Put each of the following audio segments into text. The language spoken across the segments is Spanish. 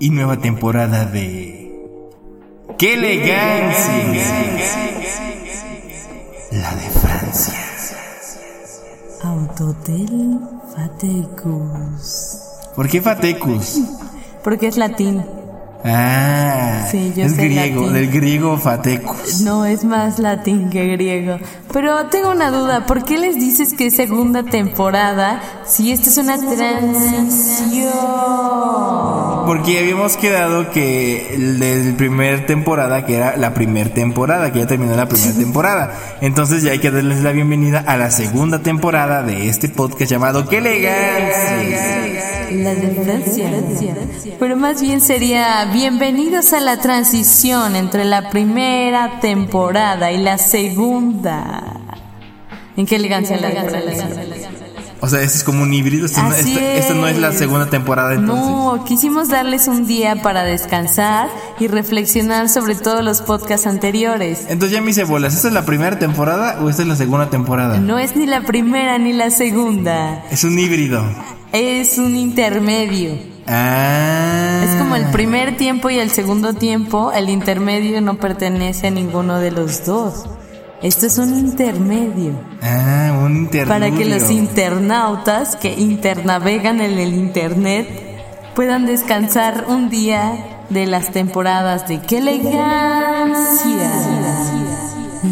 y nueva temporada de ¡Qué elegancia! La de Francia. Autotel Fatecus. ¿Por qué Fatecus? Porque es latín. Ah, Sí, yo es sé griego, latín. del griego Fatecus. No, es más latín que griego. Pero tengo una duda, ¿por qué les dices que es segunda temporada si esta es una transición? Porque habíamos quedado que el del primer temporada, que era la primer temporada, que ya terminó la primera temporada. Entonces ya hay que darles la bienvenida a la segunda temporada de este podcast llamado ¡Qué elegancia! La de Francia. Pero más bien sería bienvenidos a la transición entre la primera temporada y la segunda. ¿En qué elegancia la de Francia? O sea, este es como un híbrido. Esto, no, Así esto- esto no es la segunda temporada entonces. No, quisimos darles un día para descansar y reflexionar sobre todos los podcasts anteriores. Entonces ya me hice bolas. ¿Esta es la primera temporada o esta es la segunda temporada? No es ni la primera ni la segunda, Es un híbrido. es un intermedio. Ah. Es como el primer tiempo y el segundo tiempo, el intermedio no pertenece a ninguno de los dos. Esto es un intermedio. Ah, un interludio. Para que los internautas que internavegan en el internet puedan descansar un día de las temporadas de ¡Qué elegancia!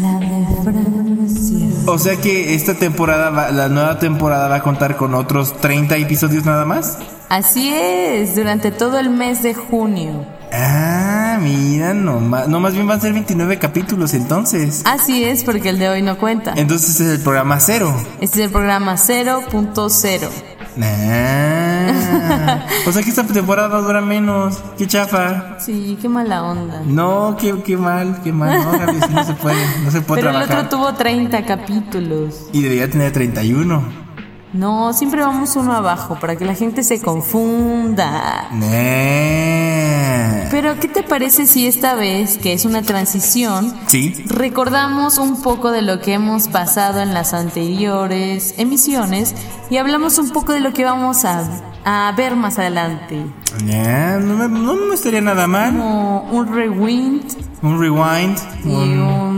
La de Francia. O sea que esta temporada, va- la nueva temporada va a contar con otros 30 episodios nada más. Así es, durante todo el mes de junio. Ah, mira, no más, no más bien van a ser 29 capítulos entonces. Así es, porque el de hoy no cuenta. Entonces este es el programa cero. Este es el programa 0.0. Ah, o sea que esta temporada dura menos. Qué chafa. Sí, qué mala onda. No, qué, qué mal, qué mal. No, Gaby, así no se puede, no se puede Pero el otro tuvo 30 capítulos. Y debería tener 31. No, siempre vamos uno abajo para que la gente se confunda. Pero, ¿qué te parece si esta vez, que es una transición, Sí. recordamos un poco de lo que hemos pasado en las anteriores emisiones y hablamos un poco de lo que vamos a, a ver más adelante? No, me, no me estaría nada mal. Como un rewind Un rewind. y un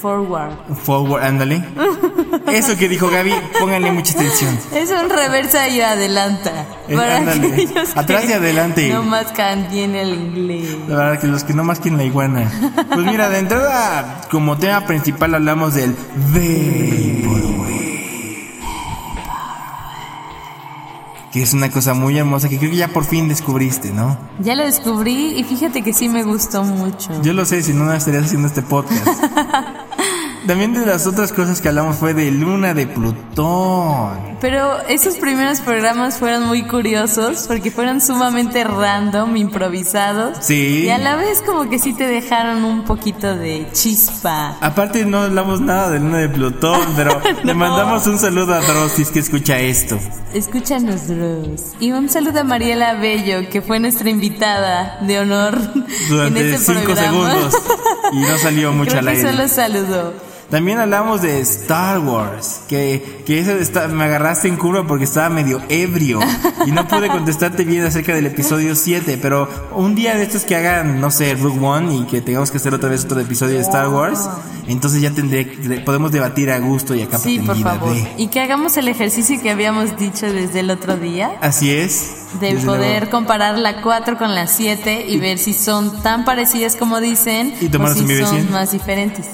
forward. forward, ándale. Eso que dijo Gaby, pónganle mucha atención. Es un reversa y adelanta. Eh, Para que Atrás y adelante. No más cantien el inglés. La verdad que los que no más quieren la iguana. Pues mira, de entrada, como tema principal hablamos del Vaporwave. Que es una cosa muy hermosa que creo que ya por fin descubriste, ¿no? Ya lo descubrí y fíjate que sí me gustó mucho. Yo lo sé, si no, no estarías haciendo este podcast. También de las otras cosas que hablamos fue de Luna de Plutón. Pero esos primeros programas fueron muy curiosos porque fueron sumamente random, improvisados. Sí. Y a la vez como que sí te dejaron un poquito de chispa. Aparte no hablamos nada de Luna de Plutón, pero le mandamos un saludo a Dross si es que escucha esto. Escúchanos, Dross. Y un saludo a Mariela Bello, que fue nuestra invitada de honor en Durante este cinco programa. segundos. Y no salió mucho Creo que solo saludó. También hablamos de Star Wars, que, que ese está- me agarraste en curva porque estaba medio ebrio y no pude contestarte bien acerca del episodio 7, pero un día de estos que hagan, no sé, Rogue One y que tengamos que hacer otra vez otro episodio de Star Wars, entonces ya tendré, podemos debatir a gusto y a capa Sí, por favor. de- Y que hagamos el ejercicio que habíamos dicho desde el otro día. Así es. De poder luego. comparar la 4 con la 7 y ver si son tan parecidas como dicen Y o si son 100. más diferentes.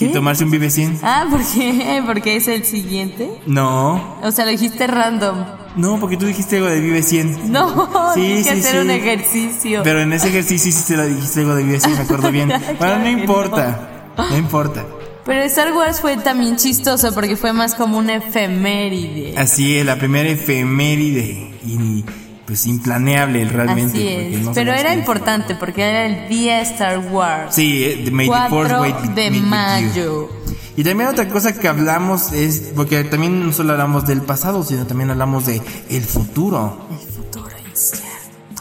Y tomarse un Vive 100. Ah, ¿por qué? Porque es el siguiente. No, O sea, lo dijiste random. no, porque tú dijiste algo de Vive 100. No, Sí, que sí, hacer sí. un ejercicio. Pero en ese ejercicio sí te lo dijiste algo de Vive 100, me acuerdo bien. Bueno, Claro no importa, no importa. Pero Star Wars fue también chistoso porque fue más como una efeméride. Así es, la primera efeméride. Y pues implaneable realmente. Así es. no Pero era importante porque era el día Star Wars. Sí, eh, the May the Force 4 wait- de mayo. Y también otra cosa que hablamos es, porque también no solo hablamos del pasado, sino también hablamos de el futuro. El futuro incierto.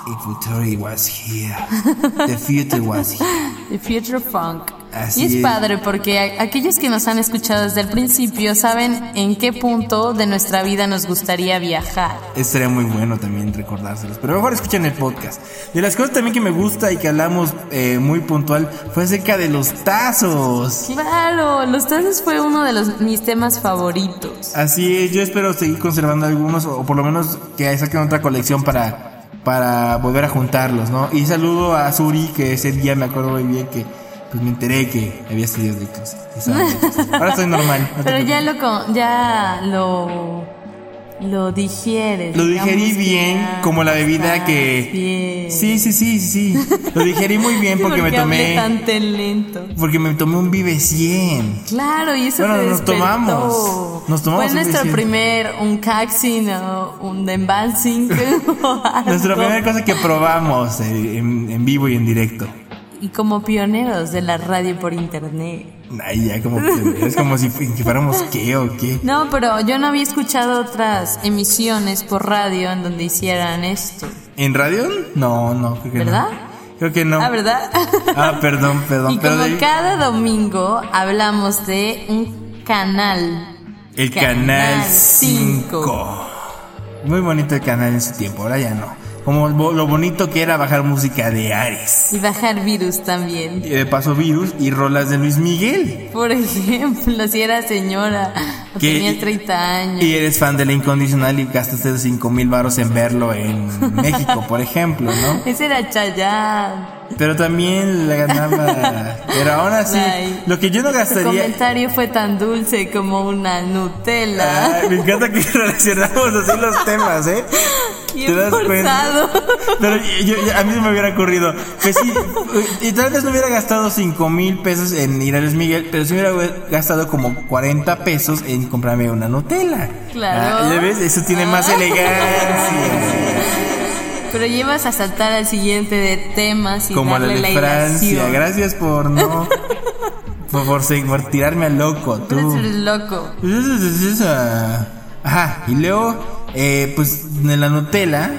The future was here. The future was here. The Future Funk. Así y es, es. padre porque aquellos que nos han escuchado desde el principio saben en qué punto de nuestra vida nos gustaría viajar. Estaría muy bueno también recordárselos. Pero mejor escuchen el podcast. De las cosas también que me gusta y que hablamos eh, muy puntual fue acerca de los tazos. Claro, los tazos fue uno de los, mis temas favoritos. Así es, yo espero seguir conservando algunos o por lo menos que saquen otra colección para, para volver a juntarlos, ¿no? Y saludo a Suri que ese día me acuerdo muy bien que pues me enteré que había estudiado de cosas. Ahora estoy normal. no Pero ya lo, con- ya lo, lo digieres. Lo digerí bien, ya como la bebida que... bien. Sí, sí, sí, sí. Lo digerí muy bien porque me tomé... tan lento? Porque me tomé un Vive 100. Claro, y eso Bueno, nos tomamos. Nos tomamos Fue nuestro primer, un caxin o un dembansing. o Nuestra primera cosa que probamos en, en vivo y en directo. Y como pioneros de la radio por internet. Ay, ya como es como si, si fuéramos qué o qué. No, pero yo no había escuchado otras emisiones por radio en donde hicieran esto. ¿En radio? No, no, creo que ¿Verdad? no. Creo que no. Ah, ¿verdad? Ah, perdón, perdón. y como cada domingo hablamos de un canal. el Canal canal cinco. 5. Muy bonito el canal en su tiempo, ahora ya no. Como lo bonito que era bajar música de Ares. Y bajar virus también. Y de paso virus y rolas de Luis Miguel. Por ejemplo, si era señora o Que- tenía 30 años. Y eres fan de la incondicional y gastaste 5 mil baros en verlo en México, por ejemplo, ¿no? Ese era Chayanne. Pero también la ganaba. Pero aún así, Ay, lo que yo no Tu gastaría. comentario fue tan dulce como una Nutella. Ay, me encanta que relacionamos así los temas, ¿eh? Bien ¿Te das cuenta? Pero yo, yo- a mí se me hubiera ocurrido. Pues sí, y tal vez no hubiera gastado 5 mil pesos en ir a Luis Miguel, pero sí hubiera gastado como 40 pesos en comprarme una Nutella. Claro. Ah, ¿Ya ves? Eso tiene más Ah. elegancia. Pero llevas a saltar al siguiente de temas y Como la darle de la Francia. hilación. Gracias por no. por, por, tirarme al loco, tú. eres loco. Pues. Ajá, y luego, eh, pues en la Nutella,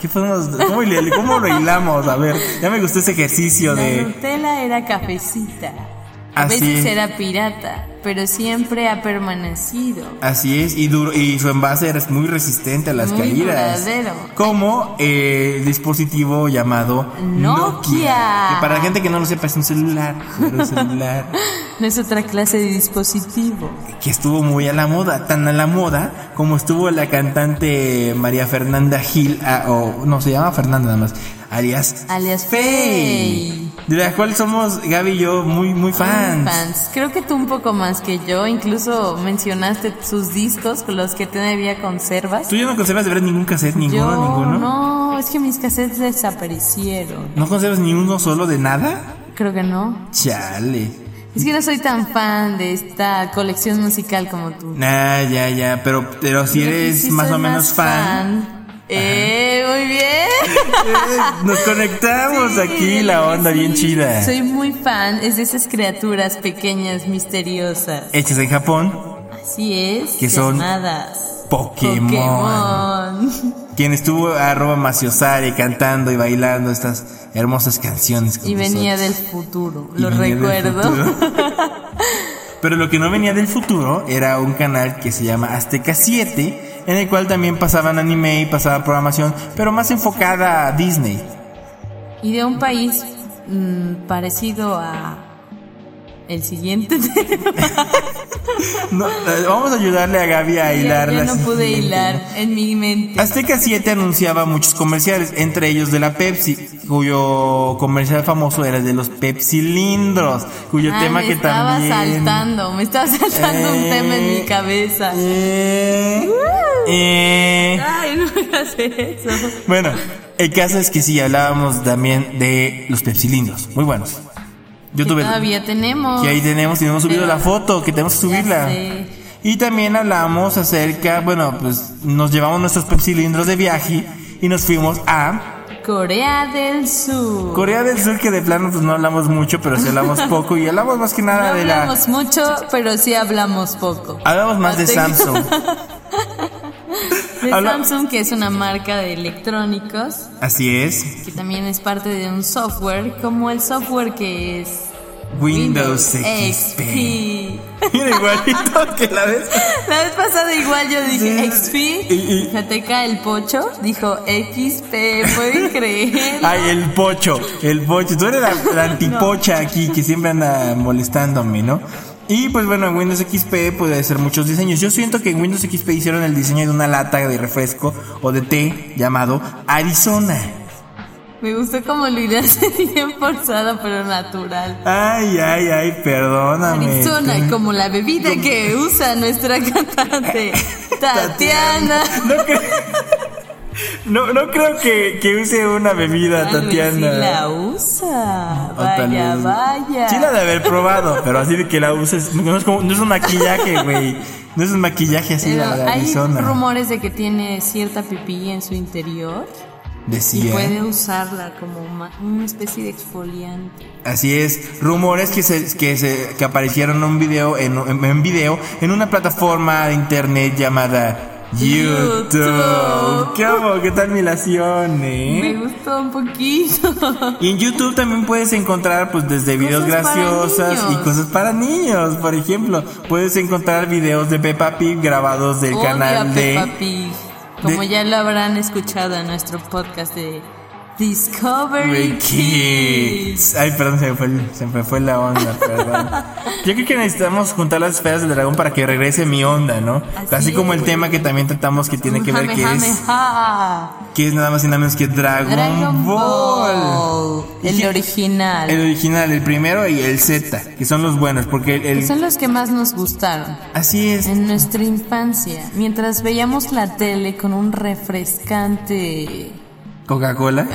¿qué podemos, cómo, cómo lo hilamos? A ver, ya me gustó ese ejercicio La de. Nutella era cafecita. A Así veces es. era pirata, pero siempre ha permanecido. Así es, y, duro, y su envase era muy resistente a las Muy caídas. duradero. Como eh, el dispositivo llamado Nokia. Que para la gente que no lo sepa, es un celular. pero un celular No es otra clase de dispositivo. que estuvo muy a la moda, tan a la moda como estuvo la cantante María Fernanda Gil, ah, o no se llama Fernanda nada más, alias Alias Faye. De la cual somos Gaby y yo muy muy fans. Fans. Creo que tú un poco más que yo. Incluso mencionaste sus discos con los que todavía conservas. ¿Tú ya no conservas de ver ningún cassette, ninguno, yo ninguno? no, es que mis cassettes desaparecieron. ¿No conservas ni uno solo de nada? Creo que no. Chale. Es que no soy tan fan de esta colección musical como tú. Nah, ya, ya, pero, pero si que eres sí más o menos más fan, Eh, muy bien. nos conectamos Sí, aquí, la onda sí. bien chida. Soy muy fan, es de esas criaturas pequeñas, misteriosas. Hechas en Japón, Así es. Que son llamadas Pokémon. Pokémon. quien estuvo arroba Maciosare cantando y bailando estas hermosas canciones. con Y venía nosotros. del futuro, Y lo recuerdo. futuro. Pero lo que no venía del futuro era un canal que se llama Azteca 7, en el cual también pasaban anime y pasaban programación, pero más enfocada a Disney. y de un país mm, parecido a el siguiente No, eh, vamos a ayudarle a Gaby a hilar la no pude hilar en mi mente. Azteca 7 anunciaba muchos comerciales, entre ellos de la Pepsi, cuyo comercial famoso era el de los Pepsilindros, cuyo Ah, tema me que estaba también... saltando, me estaba saltando un Eh, tema en mi cabeza. eh, eh. Ay, no me hagas eso. Bueno, el caso es que sí, hablábamos también de los Pepsilindros, muy buenos. Yo Que tuve... todavía tenemos. Que ahí tenemos, y no hemos subido Pero- la foto, que tenemos que subirla. Y también hablamos acerca, bueno, pues nos llevamos nuestros pepsilindros de viaje y nos fuimos a Corea del Sur. Corea del Sur, que de plano pues no hablamos mucho, pero sí hablamos poco y hablamos más que No nada de la... hablamos mucho, pero sí hablamos poco. Hablamos más de Hasta- Samsung. De Habla- Samsung, que es una marca de electrónicos, Así es. que también es parte de un software, como el software que es Windows XP. XP. Mira, igualito que la vez. La vez pasada igual yo dije Sí. XP, Y- y- Jateca el pocho dijo XP, ¿pueden creer? Ay, el pocho, el pocho. Tú eres la, la antipocha aquí que siempre anda molestándome, ¿no? Y pues bueno, en Windows XP puede hacer muchos diseños. Yo siento que en Windows XP hicieron el diseño de una lata de refresco o de té llamado Arizona. Me gustó como lo ideaste bien forzado, pero natural. Ay, ay, ay, perdóname. Arizona, como la bebida que usa nuestra cantante Tatiana. No creo, no, no creo que, que use una bebida, vez sí Tatiana. la usa. O Vaya, vaya. Sí la de haber probado, pero así de que la uses. No es, como, no es un maquillaje, güey. No es un maquillaje así Pero la de hay Arizona. rumores de que tiene cierta pipí en su interior y Decía. puede usarla como una especie de exfoliante. Así es. Rumores que se, que se, que aparecieron en un video, en, en, en video, en una plataforma de internet llamada YouTube. YouTube. ¿Cómo? ¿Qué tal mi lación, Me eh? gustó un poquito. Y en YouTube también puedes encontrar pues desde videos graciosas y cosas para niños, por ejemplo. Puedes encontrar videos de Peppa Pig grabados del Odio canal de Peppa Pig. Como de- ya lo habrán escuchado en nuestro podcast de Discovery Kids. Ay, perdón, se me fue, se me fue la onda, perdón. Yo creo que necesitamos juntar las esferas del dragón para que regrese mi onda, ¿no? Así Así, como el tema que también tratamos que tiene que ver que es, que es nada más y nada menos que Dragon, Dragon Ball. Ball. El Y- original. El original, el primero y el Z, que son los buenos, porque el, el- Son los que más nos gustaron. así es. En nuestra infancia, mientras veíamos la tele con un refrescante. Coca-Cola.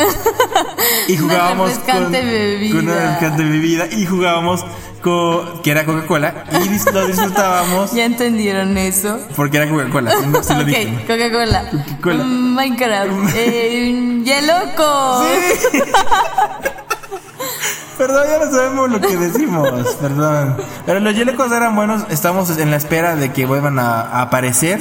y jugábamos refrescante con, bebida. con una refrescante bebida y jugábamos con que era Coca-Cola y lo disfrutábamos ¿Ya entendieron eso? porque era Coca-Cola. Sí, sí ok, Coca-Cola. Mm, Minecraft. Eh, ¡Yeloco! Perdón, ya no sabemos lo que decimos, perdón. Pero los yelecos eran buenos, estamos en la espera de que vuelvan a, a aparecer,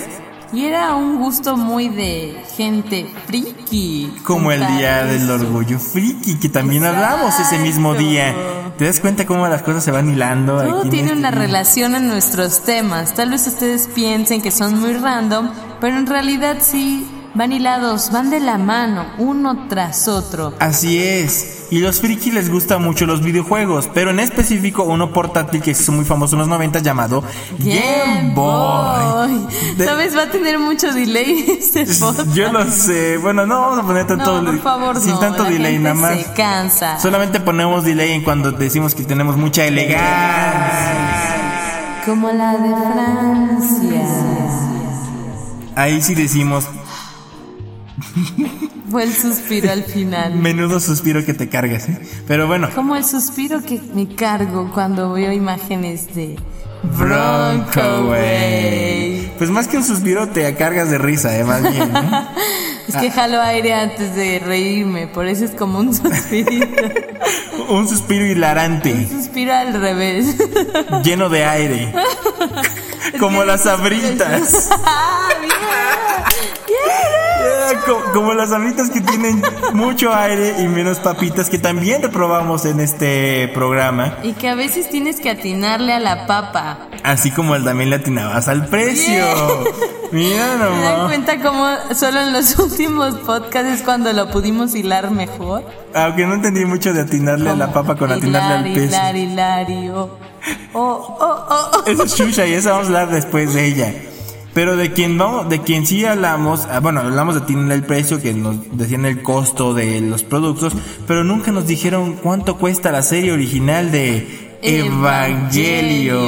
Y era un gusto muy de gente friki. como el día del orgullo friki, que también hablamos ese mismo día. ¿Te das cuenta cómo las cosas se van hilando? Todo aquí tiene una relación en nuestros temas. Tal vez ustedes piensen que son muy random, pero en realidad sí van hilados, van de la mano, uno tras otro. Así es. Y los friki les gustan mucho los videojuegos, pero en específico uno portátil que hizo muy famoso en los 90 llamado Game Boy. De- ¿Sabes? Va a tener mucho delay este podcast. Yo lo sé. Bueno, no vamos a poner tanto No, por favor, sin no. tanto la delay gente nada más. Se cansa. Solamente ponemos delay en cuando decimos que tenemos mucha elegancia. Como la de Francia. Ahí sí decimos Fue el suspiro al final. menudo suspiro que te cargas. ¿eh? Pero bueno, Como el suspiro que me cargo cuando veo imágenes de Bronco, güey. Pues más que un suspiro te cargas de risa, eh, más bien. ¿no? Es que jalo aire antes de reírme, por eso es como un suspirito. un suspiro hilarante, Suspiro al revés. lleno de aire. Como las abritas. ¡Ah, mira! Eh, co- Como las abritas que tienen mucho aire y menos papitas que también reprobamos en este programa. Y que a veces tienes que atinarle a la papa. Así como también le atinabas al precio. Mira ¿Me dan nomás. cuenta cómo solo en los últimos podcasts es cuando lo pudimos hilar mejor? Aunque no entendí mucho de atinarle a la papa con atinarle al peso. hilar, hilar, y oh. Oh, oh, oh. Esa es Shusha y esa vamos a hablar después de ella. Pero de quien vamos, de quien sí hablamos, ah, bueno, hablamos de atinarle el precio, que nos decían el costo de los productos, pero nunca nos dijeron cuánto cuesta la serie original de Evangelion.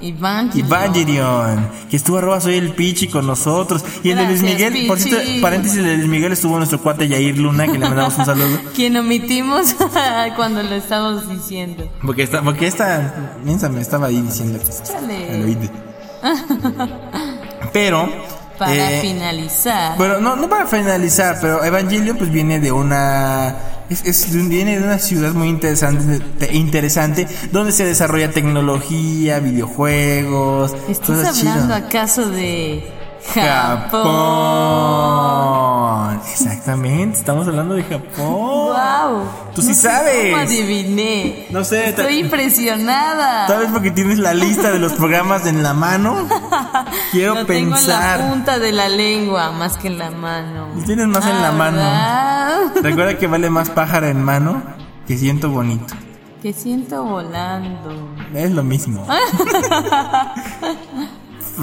Evangelion. Evangelion, que estuvo arroba soy el Pichi con nosotros. Y el de Luis Miguel, por cierto, paréntesis, el de Luis Miguel estuvo nuestro cuate Yair Luna, que le mandamos un saludo. Quien omitimos cuando lo estamos diciendo. Porque esta, porque esta, mensa me estaba ahí diciendo que Chale. Pero, Para Eh, finalizar. Bueno, no, no para finalizar, pero Evangelion pues viene de una... Es, viene de una ciudad muy interesante, te- interesante donde se desarrolla tecnología, videojuegos. ¿Estás hablando acaso de Japón? Japón. Exactamente, estamos hablando de Japón. ¡Wow! Tú sí sabes. ¿Cómo adiviné? No sé, Estoy impresionada. Tal vez porque tienes la lista de los programas en la mano. Quiero Lo tengo en la pensar. punta de la lengua más que en la mano. Lo tienes más en la Ah, mano. ¿verdad? Recuerda que vale más pájaro en mano que siento bonito. Que siento volando. Es lo mismo.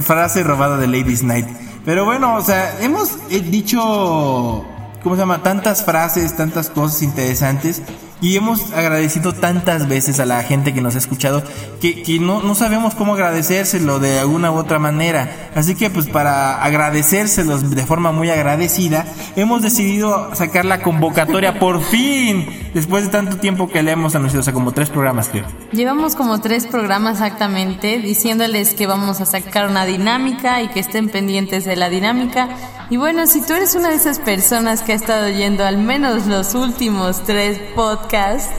Frase robada de Ladies Night. Pero bueno, o sea, hemos eh, dicho, ¿cómo se llama? Tantas frases, tantas cosas interesantes. Y hemos agradecido tantas veces a la gente que nos ha escuchado que, que no, no sabemos cómo agradecérselo de alguna u otra manera. Así que pues para agradecérselos de forma muy agradecida, hemos decidido sacar la convocatoria por fin. Después de tanto tiempo que le hemos anunciado, o sea, como tres programas creo. Llevamos como tres programas exactamente diciéndoles que vamos a sacar una dinámica y que estén pendientes de la dinámica. Y bueno, si tú eres una de esas personas que ha estado oyendo al menos los últimos tres podcasts,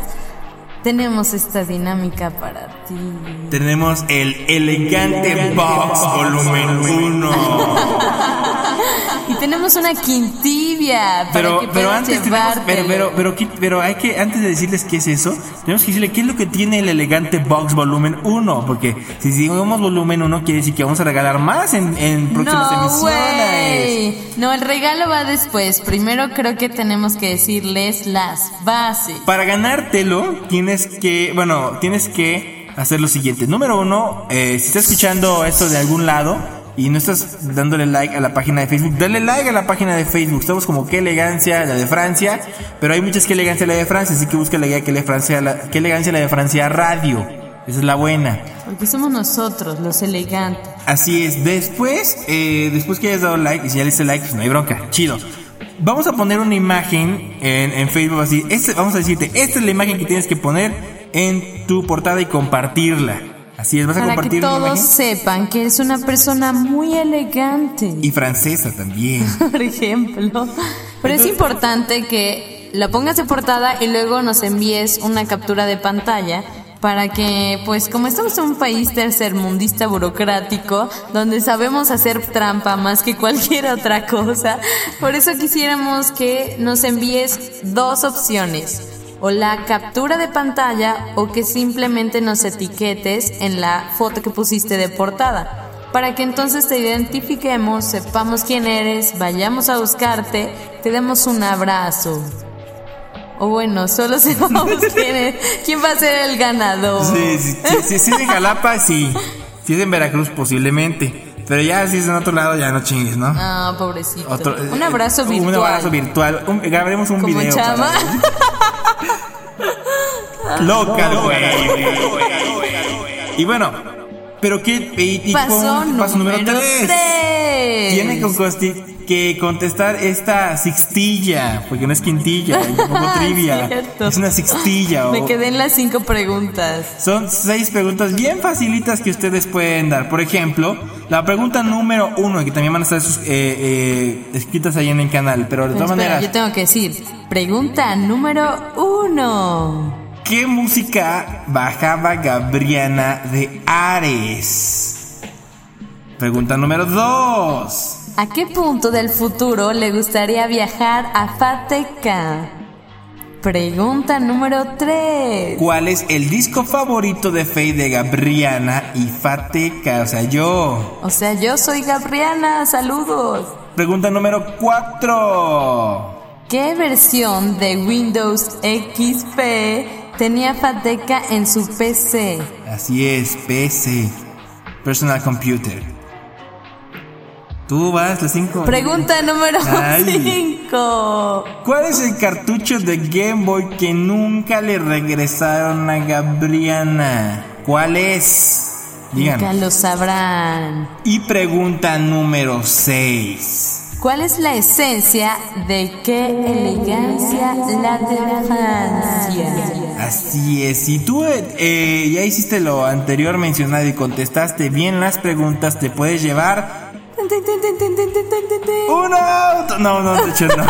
tenemos esta dinámica para ti. Tenemos el elegante box volumen 1. Tenemos una quintibia para Pero, que pero antes tenemos, pero, pero, pero, ¿qué- pero hay que, antes de decirles qué es eso, tenemos que decirle qué es lo que tiene el elegante box volumen 1. Porque si decimos volumen 1 quiere decir que vamos a regalar más en, en próximas No, emisiones. No, el regalo va después. Primero creo que tenemos que decirles las bases. Para ganártelo, tienes que, bueno, tienes que hacer lo siguiente. Número uno, eh, si estás escuchando esto de algún lado y no estás dándole like a la página de Facebook, dale like a la página de Facebook. Estamos como qué elegancia la de Francia, pero hay muchas que elegancia la de Francia, así que busca la guía que le Francia, la, qué elegancia la de Francia radio. Esa es la buena. Porque somos nosotros, los elegantes. Así es. Después, eh, después que hayas dado like, y si ya le diste like, pues no hay bronca. Chido. Vamos a poner una imagen en, en Facebook así. Este, vamos a decirte, esta es la imagen que tienes que poner en tu portada y compartirla. Así es, vas a Para que todos sepan que eres una persona muy elegante. Y francesa también. Por ejemplo. Pero es importante que la pongas de portada y luego nos envíes una captura de pantalla para que, pues como estamos en un país tercermundista burocrático, donde sabemos hacer trampa más que cualquier otra cosa, por eso quisiéramos que nos envíes dos opciones. O la captura de pantalla o que simplemente nos etiquetes en la foto que pusiste de portada para que entonces te identifiquemos, sepamos quién eres, vayamos a buscarte, te demos un abrazo. O bueno, solo sepamos quién es, quién va a ser el ganador. Sí, sí, sí, sí, en Jalapa, sí. Si es en Veracruz, posiblemente. Pero ya si es en otro lado, ya no chingues, ¿no? Ah, pobrecito. Otro- un abrazo eh, virtual. Un abrazo virtual. Grabaremos un video. Local, güey. Y bueno, pero qué. Paso, paso número número 3. tres. Tiene costi- que contestar esta sixtilla, porque no es quintilla, y tampoco trivia. Cierto. Es una sixtilla. Me o- quedé en las cinco preguntas. son seis preguntas bien facilitas que ustedes pueden dar. Por ejemplo, la pregunta número uno, que también van a estar sus- eh, eh, escritas ahí en el canal, pero de todas Espera, maneras, yo tengo que decir, pregunta número uno. ¿qué música bajaba Gabriana de Ares? Pregunta número dos. ¿A qué punto del futuro le gustaría viajar a Fateca? Pregunta número 3. ¿Cuál es el disco favorito de Faye de Gabriana y Fateca? O sea, yo. O sea, yo soy Gabriana, saludos. Pregunta número cuatro. ¿Qué versión de Windows XP tenía Fateca en su PC? Así es, PC. Personal Computer. Tú vas, las cinco. Pregunta número Ay. 5. ¿Cuál es el cartucho de Game Boy que nunca le regresaron a Gabriana? ¿Cuál es? Nunca Digan. lo sabrán. Y pregunta número 6. ¿Cuál es la esencia de qué elegancia la de Francia? Así es, si tú eh, eh, ya hiciste lo anterior mencionado y contestaste bien las preguntas, te puedes llevar ¡Un auto! No, no, de hecho no.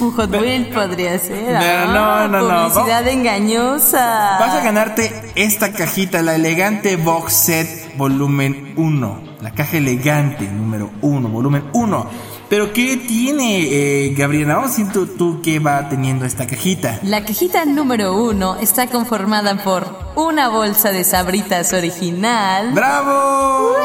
Un Hot Wheel podría ser. Pero ah, no, no, no. Publicidad engañosa. Vas a ganarte esta cajita, la elegante box set volumen 1. La caja elegante número 1, volumen 1. Pero ¿qué tiene, eh, Gabriela? Vamos a decir tú, tú qué va teniendo esta cajita. La cajita número uno está conformada por una bolsa de sabritas original. ¡Bravo!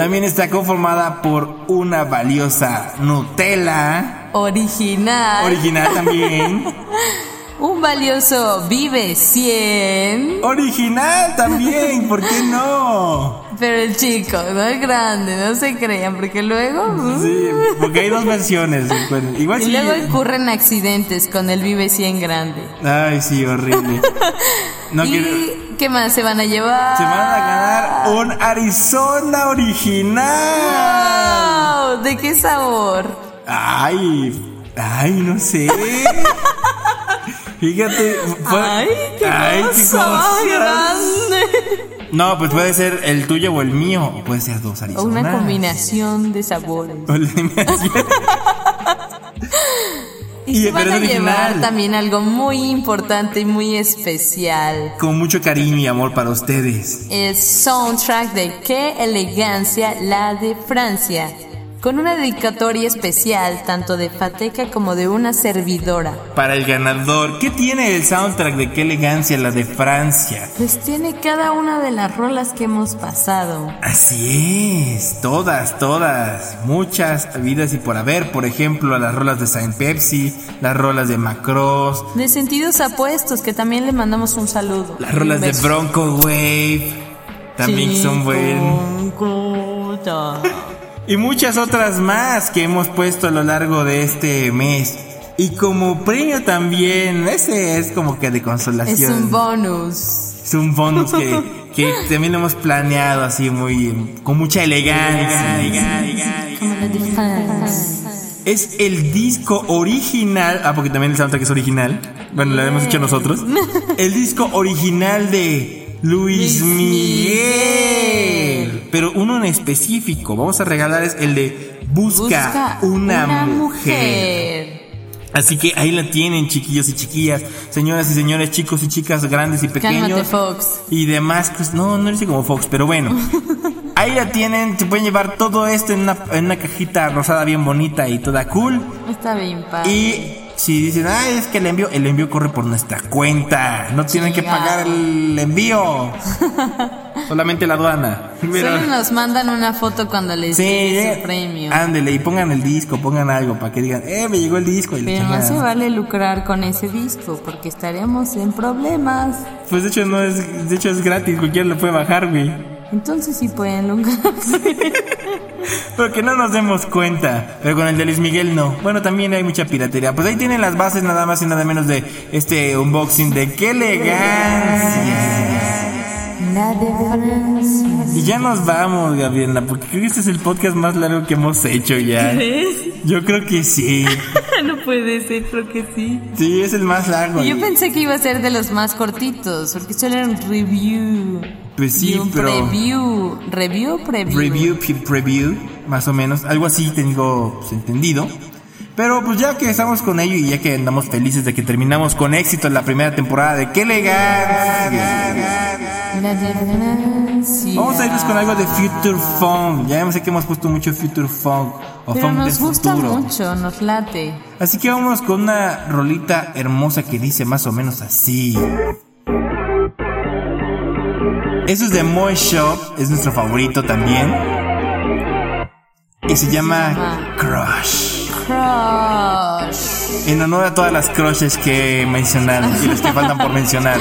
También está conformada por una valiosa Nutella. Original. Original también. Un valioso Vive 100. Original también, ¿por qué no? Pero el chico, no es grande, no se crean, porque luego... Sí, porque hay dos versiones. Igual Y sí. luego ocurren accidentes con el Vive 100 grande. Ay, sí, horrible. No ¿Y quiero. qué más se van a llevar? Se van a ganar un Arizona original. ¡Wow! ¿De qué sabor? Ay, ay, no sé. Fíjate. fue- ¡Ay, qué ay, qué cosa grande! No, pues puede ser el tuyo o el mío. O puede ser dos O Arizonas. una combinación de sabores. Y, Y- se van a original. llevar también algo muy importante y muy especial. Con mucho cariño y amor para ustedes. El soundtrack de Qué elegancia la de Francia. Con una dedicatoria especial tanto de Fateca como de una servidora. Para el ganador, ¿qué tiene el soundtrack de qué elegancia la de Francia? Pues tiene cada una de las rolas que hemos pasado. Así es, todas, todas, muchas vidas y por haber, por ejemplo, las rolas de Saint Pepsi, las rolas de Macross, De sentidos apuestos, que también le mandamos un saludo. las rolas de. Bronco Wave, también son buenas. Y muchas otras más que hemos puesto a lo largo de este mes. Y como premio también, ese es como que de Es consolación. un bonus. Es un bonus que, que también lo hemos planeado así muy, con mucha elegancia. Es el disco original. Ah, porque también el soundtrack es original. Bueno, lo hemos hecho nosotros. El disco original de Luis Miguel. Pero uno en específico. Vamos a regalar es el de Busca, una, mujer. Así que ahí la tienen, chiquillos y chiquillas, señoras y señores, chicos y chicas, grandes y pequeños. Cálmate, Fox. Y demás, pues no, no dice como Fox, pero bueno. Ahí la tienen, se pueden llevar todo esto en una, en una cajita rosada bien bonita y toda cool. Está bien, padre. Y si dicen, ah, es que el envío, el envío corre por nuestra cuenta. No tienen que pagar el envío. Solamente la aduana. Solo nos mandan una foto cuando les sí, llegue eh, su premio. ándele y pongan el disco, pongan algo para que digan, eh, me llegó el disco. Y Pero no se vale lucrar con ese disco porque estaremos en problemas. Pues de hecho no es, de hecho es gratis, cualquiera lo puede bajar, güey. Entonces sí pueden lucrar. Pero que no nos demos cuenta. Pero con el de Luis Miguel no. Bueno, también hay mucha piratería. Pues ahí tienen las bases nada más y nada menos de este unboxing de qué elegancia. Y ya nos vamos, Gabriela, porque creo que este es el podcast más largo que hemos hecho ya. Yo creo que sí. no puede ser, creo que sí. Sí, es el más largo. Y yo pensé que iba a ser de los más cortitos, porque solo era un review. Pues sí, pero- preview. ¿Review preview? Review, preview, más o menos. Algo así tengo pues, entendido. Pero pues ya que estamos con ello y ya que andamos felices de que terminamos con éxito la primera temporada de qué Francia. Vamos a irnos con algo de Future Funk. Ya sé que hemos puesto mucho Future Funk o Pero Funk nos del gusta futuro. mucho, nos late. Así que vámonos con una rolita hermosa que dice más o menos así. Eso es de Moe Shop, es nuestro favorito también. Y se llama Crush. Crush. En honor a todas las crushes que mencionaron y las que faltan por mencionar.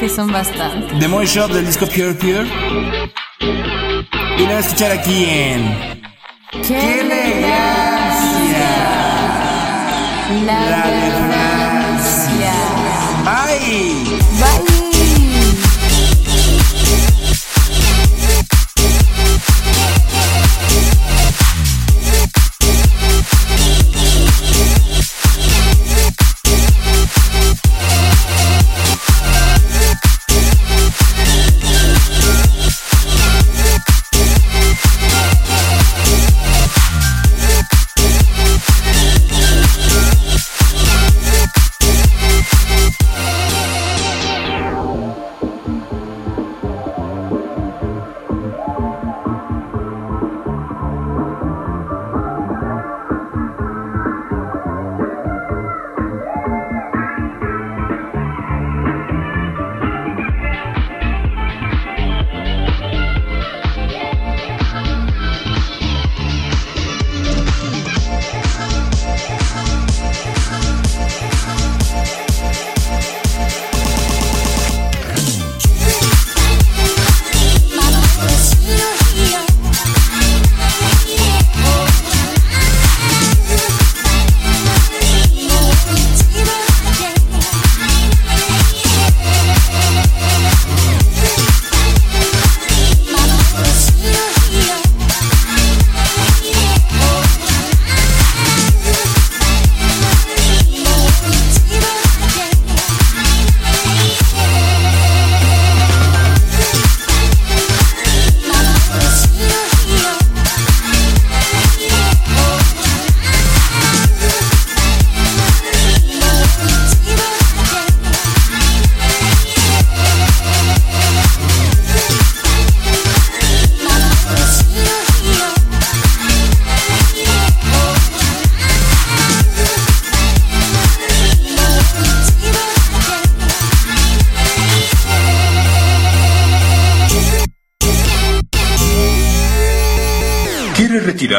Que son bastantes. The Moe Shop del disco Pure Pure. Y lo voy a escuchar aquí en ¡Qué elegancia! La, La de de Francia. ¡Bye!